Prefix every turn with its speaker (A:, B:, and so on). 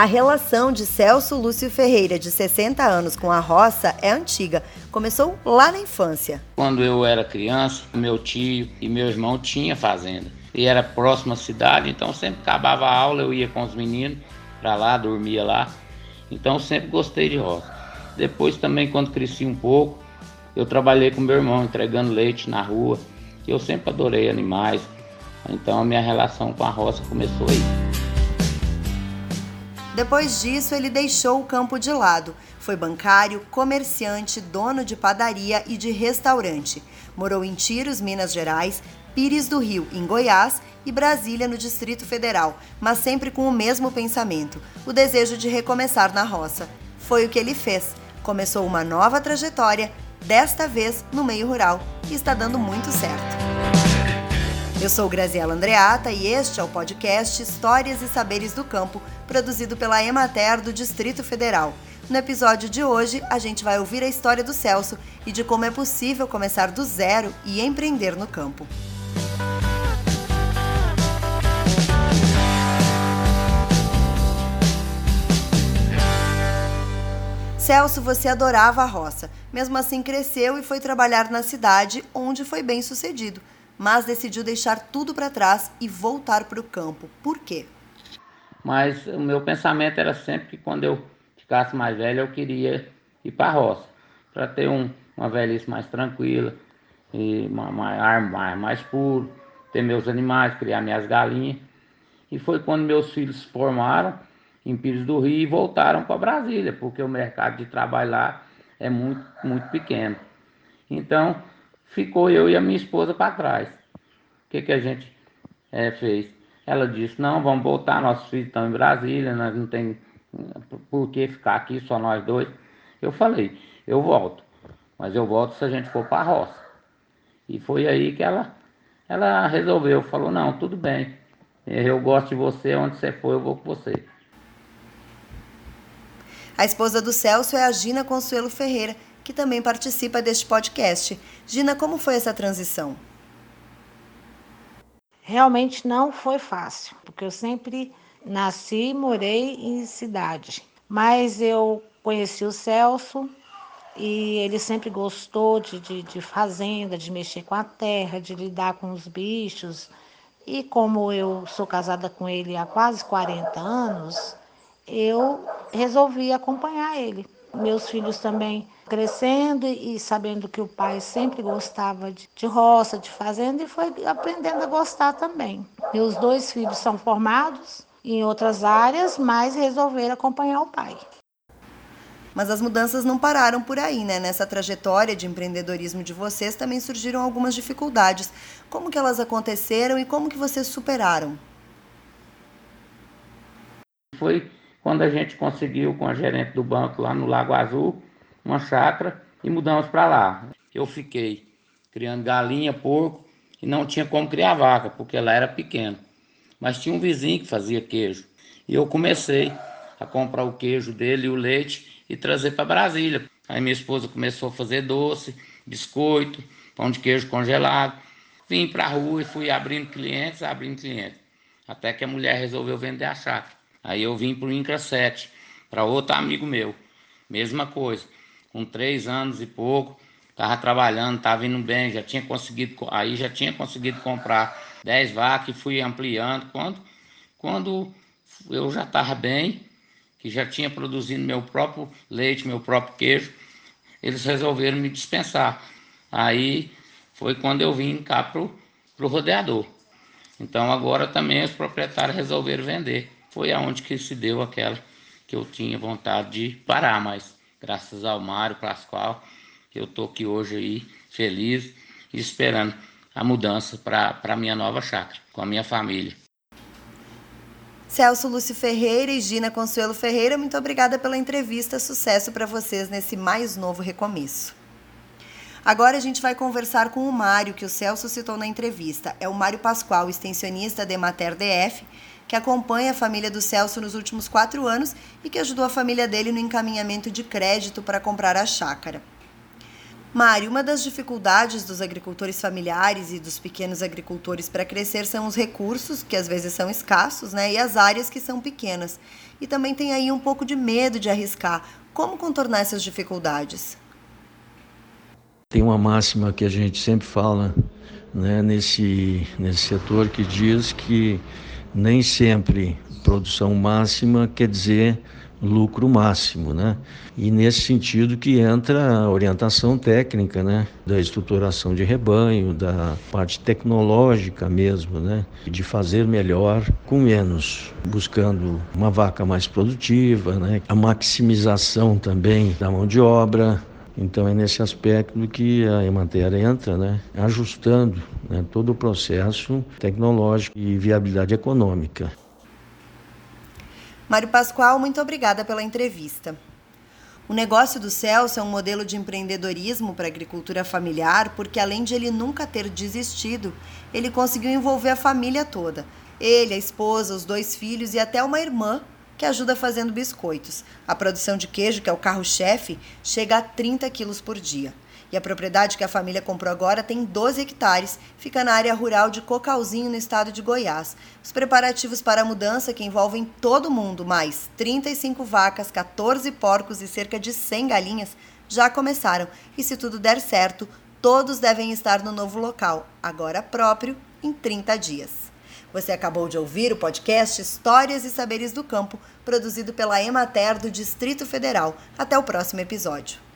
A: A relação de Celso Lúcio Ferreira, de 60 anos, com a roça é antiga. Começou lá na infância.
B: Quando eu era criança, meu tio e meu irmão tinham fazenda. E era próxima à cidade, então sempre acabava a aula, eu ia com os meninos para lá, dormia lá. Então sempre gostei de roça. Depois também, quando cresci um pouco, eu trabalhei com meu irmão entregando leite na rua. Eu sempre adorei animais. Então a minha relação com a roça começou aí.
A: Depois disso, ele deixou o campo de lado. Foi bancário, comerciante, dono de padaria e de restaurante. Morou em Tiros, Minas Gerais, Pires do Rio, em Goiás, e Brasília, no Distrito Federal, mas sempre com o mesmo pensamento: o desejo de recomeçar na roça. Foi o que ele fez. Começou uma nova trajetória, desta vez no meio rural, e está dando muito certo. Eu sou Graziela Andreata e este é o podcast Histórias e Saberes do Campo, produzido pela Emater do Distrito Federal. No episódio de hoje, a gente vai ouvir a história do Celso e de como é possível começar do zero e empreender no campo. Celso, você adorava a roça. Mesmo assim, cresceu e foi trabalhar na cidade, onde foi bem sucedido mas decidiu deixar tudo para trás e voltar para o campo. Por quê?
B: Mas o meu pensamento era sempre que quando eu ficasse mais velho, eu queria ir para a roça, para ter um, uma velhice mais tranquila, e mais, mais, mais puro, ter meus animais, criar minhas galinhas. E foi quando meus filhos se formaram em Pires do Rio e voltaram para Brasília, porque o mercado de trabalho lá é muito, muito pequeno. Então, ficou eu e a minha esposa para trás. O que, que a gente é, fez? Ela disse, não, vamos voltar, nossos filhos estão em Brasília, nós não tem por que ficar aqui, só nós dois. Eu falei, eu volto, mas eu volto se a gente for para a roça. E foi aí que ela, ela resolveu, falou, não, tudo bem, eu gosto de você, onde você for, eu vou com você.
A: A esposa do Celso é a Gina Consuelo Ferreira, que também participa deste podcast. Gina, como foi essa transição?
C: Realmente não foi fácil, porque eu sempre nasci e morei em cidade. Mas eu conheci o Celso e ele sempre gostou de, de, de fazenda, de mexer com a terra, de lidar com os bichos. E como eu sou casada com ele há quase 40 anos, eu resolvi acompanhar ele. Meus filhos também crescendo e sabendo que o pai sempre gostava de, de roça, de fazenda, e foi aprendendo a gostar também. Meus dois filhos são formados em outras áreas, mas resolveram acompanhar o pai.
A: Mas as mudanças não pararam por aí, né? Nessa trajetória de empreendedorismo de vocês também surgiram algumas dificuldades. Como que elas aconteceram e como que vocês superaram?
B: Foi quando a gente conseguiu com a gerente do banco lá no Lago Azul uma chácara e mudamos para lá. Eu fiquei criando galinha, porco e não tinha como criar vaca porque ela era pequena. Mas tinha um vizinho que fazia queijo e eu comecei a comprar o queijo dele e o leite e trazer para Brasília. Aí minha esposa começou a fazer doce, biscoito, pão de queijo congelado. Vim para a rua e fui abrindo clientes, abrindo clientes. Até que a mulher resolveu vender a chácara. Aí eu vim para o Incra 7, para outro amigo meu. Mesma coisa, com três anos e pouco, estava trabalhando, estava indo bem, já tinha conseguido, aí já tinha conseguido comprar 10 vacas e fui ampliando. Quando, quando eu já estava bem, que já tinha produzido meu próprio leite, meu próprio queijo, eles resolveram me dispensar. Aí foi quando eu vim cá pro, pro rodeador. Então agora também os proprietários resolveram vender foi aonde que se deu aquela que eu tinha vontade de parar, mas graças ao Mário Pascoal, eu tô aqui hoje aí feliz e esperando a mudança para a minha nova chácara, com a minha família.
A: Celso Lúcio Ferreira e Gina Consuelo Ferreira, muito obrigada pela entrevista. Sucesso para vocês nesse mais novo recomeço. Agora a gente vai conversar com o Mário, que o Celso citou na entrevista. É o Mário Pascoal, extensionista da Emater DF, que acompanha a família do Celso nos últimos quatro anos e que ajudou a família dele no encaminhamento de crédito para comprar a chácara. Mário, uma das dificuldades dos agricultores familiares e dos pequenos agricultores para crescer são os recursos, que às vezes são escassos, né, e as áreas que são pequenas. E também tem aí um pouco de medo de arriscar. Como contornar essas dificuldades?
D: Tem uma máxima que a gente sempre fala né, nesse, nesse setor que diz que nem sempre produção máxima quer dizer lucro máximo, né? E nesse sentido que entra a orientação técnica, né, da estruturação de rebanho, da parte tecnológica mesmo, né, de fazer melhor com menos, buscando uma vaca mais produtiva, né, a maximização também da mão de obra, então é nesse aspecto que a Emater entra, né, ajustando né, todo o processo tecnológico e viabilidade econômica.
A: Mário Pascoal, muito obrigada pela entrevista. O negócio do Celso é um modelo de empreendedorismo para a agricultura familiar, porque além de ele nunca ter desistido, ele conseguiu envolver a família toda. Ele, a esposa, os dois filhos e até uma irmã que ajuda fazendo biscoitos. A produção de queijo, que é o carro-chefe, chega a 30 quilos por dia. E a propriedade que a família comprou agora tem 12 hectares, fica na área rural de Cocalzinho, no estado de Goiás. Os preparativos para a mudança, que envolvem todo mundo, mais 35 vacas, 14 porcos e cerca de 100 galinhas, já começaram. E se tudo der certo, todos devem estar no novo local, agora próprio, em 30 dias. Você acabou de ouvir o podcast Histórias e Saberes do Campo, produzido pela Emater do Distrito Federal. Até o próximo episódio.